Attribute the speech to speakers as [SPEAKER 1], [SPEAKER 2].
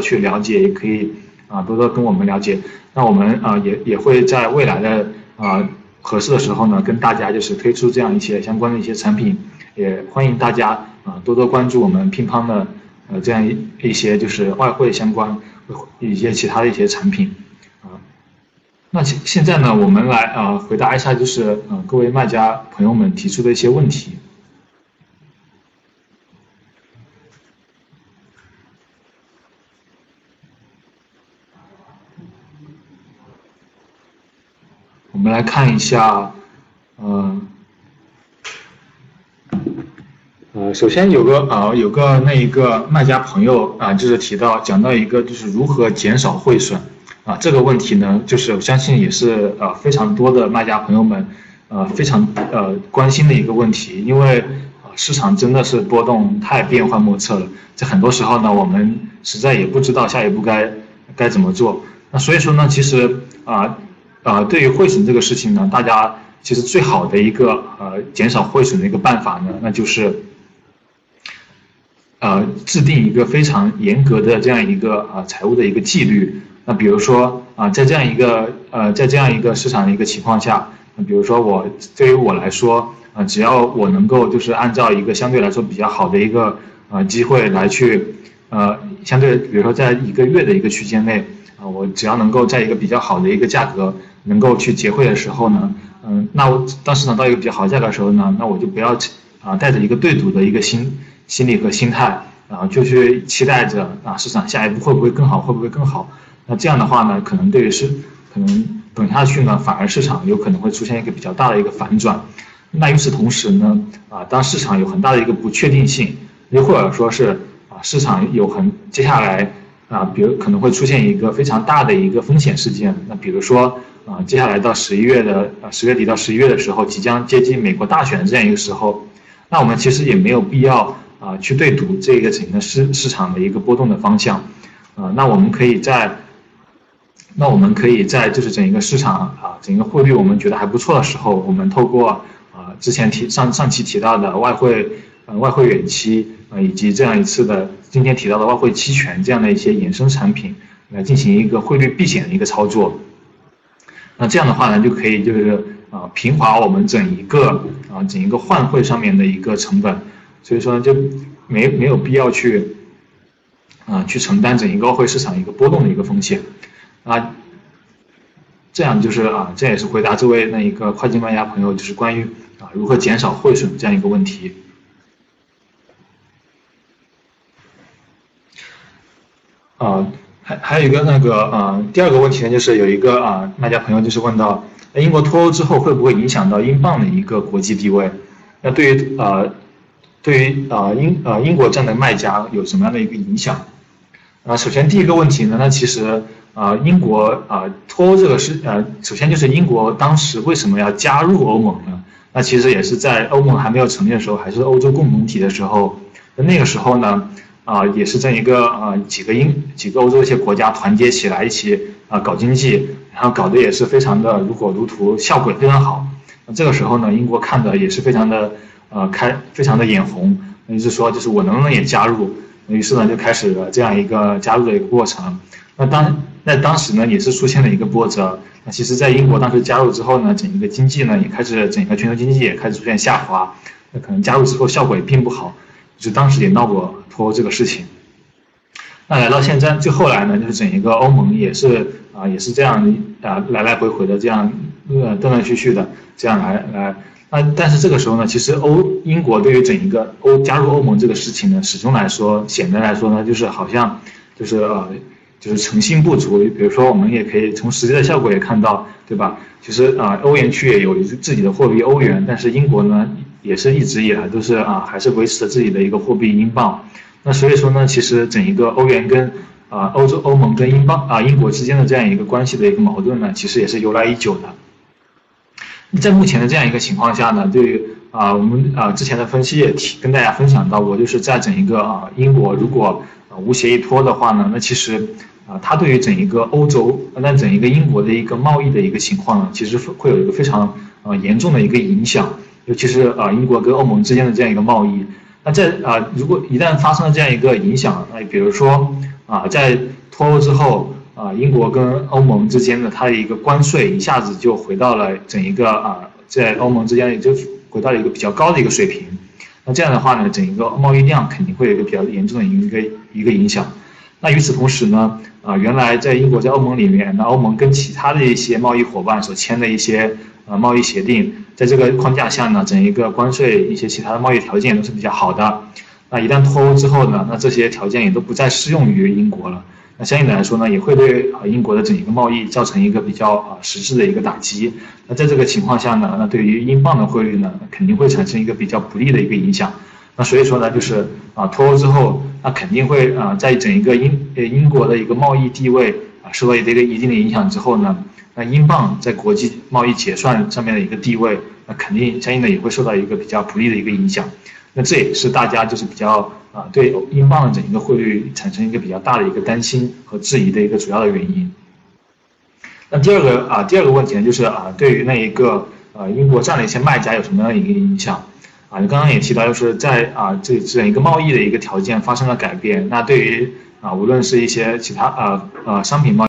[SPEAKER 1] 去了解，也可以啊多多跟我们了解。那我们啊也也会在未来的啊合适的时候呢，跟大家就是推出这样一些相关的一些产品，也欢迎大家啊多多关注我们乒乓的呃这样一一些就是外汇相关一些其他的一些产品啊。那现现在呢，我们来啊回答一下就是呃各位卖家朋友们提出的一些问题。来看一下，嗯，呃，首先有个啊，有个那一个卖家朋友啊，就是提到讲到一个就是如何减少汇损啊，这个问题呢，就是我相信也是呃非常多的卖家朋友们呃非常呃关心的一个问题，因为市场真的是波动太变幻莫测了，在很多时候呢，我们实在也不知道下一步该该怎么做，那所以说呢，其实啊。呃对于汇损这个事情呢，大家其实最好的一个呃减少汇损的一个办法呢，那就是呃制定一个非常严格的这样一个呃财务的一个纪律。那比如说啊，在这样一个呃在这样一个市场的一个情况下，比如说我对于我来说啊，只要我能够就是按照一个相对来说比较好的一个呃机会来去呃相对比如说在一个月的一个区间内啊，我只要能够在一个比较好的一个价格。能够去结汇的时候呢，嗯，那我当市场到一个比较好价格的时候呢，那我就不要啊带着一个对赌的一个心心理和心态，然后就去期待着啊市场下一步会不会更好，会不会更好？那这样的话呢，可能对于是可能等下去呢，反而市场有可能会出现一个比较大的一个反转。那与此同时呢，啊，当市场有很大的一个不确定性，又或者说是啊市场有很接下来啊，比如可能会出现一个非常大的一个风险事件，那比如说。啊，接下来到十一月的呃十月底到十一月的时候，即将接近美国大选这样一个时候，那我们其实也没有必要啊去对赌这个整个市市场的一个波动的方向，啊，那我们可以在，那我们可以在就是整一个市场啊整个汇率我们觉得还不错的时候，我们透过啊之前提上上期提到的外汇呃外汇远期啊以及这样一次的今天提到的外汇期权这样的一些衍生产品来进行一个汇率避险的一个操作。那这样的话呢，就可以就是啊平滑我们整一个啊整一个换汇上面的一个成本，所以说就没没有必要去啊去承担整一个外汇市场一个波动的一个风险啊，这样就是啊这也是回答这位那一个跨境卖家朋友就是关于啊如何减少汇损这样一个问题啊。还有一个那个呃，第二个问题呢，就是有一个啊卖家朋友就是问到，英国脱欧之后会不会影响到英镑的一个国际地位？那对于呃，对于呃英呃英国这样的卖家有什么样的一个影响？啊，首先第一个问题呢，那其实啊英国啊脱欧这个是呃，首先就是英国当时为什么要加入欧盟呢？那其实也是在欧盟还没有成立的时候，还是欧洲共同体的时候，那个时候呢。啊，也是这一个呃，几个英几个欧洲一些国家团结起来一起啊搞经济，然后搞得也是非常的如火如荼，效果也非常好。那这个时候呢，英国看的也是非常的呃开，非常的眼红，于是说就是我能不能也加入？于是呢就开始了这样一个加入的一个过程。那当那当时呢也是出现了一个波折。那其实，在英国当时加入之后呢，整一个经济呢也开始整个全球经济也开始出现下滑。那可能加入之后效果也并不好。就当时也闹过脱欧这个事情，那来到现在，就后来呢，就是整一个欧盟也是啊，也是这样啊，来来回回的这样呃断断续续的这样来来。那但是这个时候呢，其实欧英国对于整一个欧加入欧盟这个事情呢，始终来说显得来说呢，就是好像就是呃就是诚信不足。比如说，我们也可以从实际的效果也看到，对吧？其实啊，欧元区也有自己的货币欧元，但是英国呢？也是一直以来都是啊，还是维持着自己的一个货币英镑。那所以说呢，其实整一个欧元跟啊欧洲欧盟跟英镑啊英国之间的这样一个关系的一个矛盾呢，其实也是由来已久的。在目前的这样一个情况下呢，对于啊我们啊之前的分析也提跟大家分享到过，就是在整一个啊英国如果无协议脱的话呢，那其实啊它对于整一个欧洲那整一个英国的一个贸易的一个情况呢，其实会有一个非常呃严重的一个影响。尤其是啊，英国跟欧盟之间的这样一个贸易，那在啊，如果一旦发生了这样一个影响，那比如说啊，在脱欧之后啊，英国跟欧盟之间的它的一个关税一下子就回到了整一个啊，在欧盟之间也就回到了一个比较高的一个水平。那这样的话呢，整一个贸易量肯定会有一个比较严重的一个一个影响。那与此同时呢，啊，原来在英国在欧盟里面，那欧盟跟其他的一些贸易伙伴所签的一些呃贸易协定，在这个框架下呢，整一个关税一些其他的贸易条件都是比较好的。那一旦脱欧之后呢，那这些条件也都不再适用于英国了。那相应的来说呢，也会对啊英国的整一个贸易造成一个比较啊实质的一个打击。那在这个情况下呢，那对于英镑的汇率呢，肯定会产生一个比较不利的一个影响。那所以说呢，就是啊脱欧之后，那肯定会啊在整一个英呃英国的一个贸易地位啊受到一个一定的影响之后呢，那英镑在国际贸易结算上面的一个地位，那肯定相应的也会受到一个比较不利的一个影响。那这也是大家就是比较啊对英镑的整一个汇率产生一个比较大的一个担心和质疑的一个主要的原因。那第二个啊第二个问题呢，就是啊对于那一个呃英国这样的一些卖家有什么样的一个影响？啊，你刚刚也提到，就是在啊这这样一个贸易的一个条件发生了改变，那对于啊无论是一些其他啊呃商品贸易。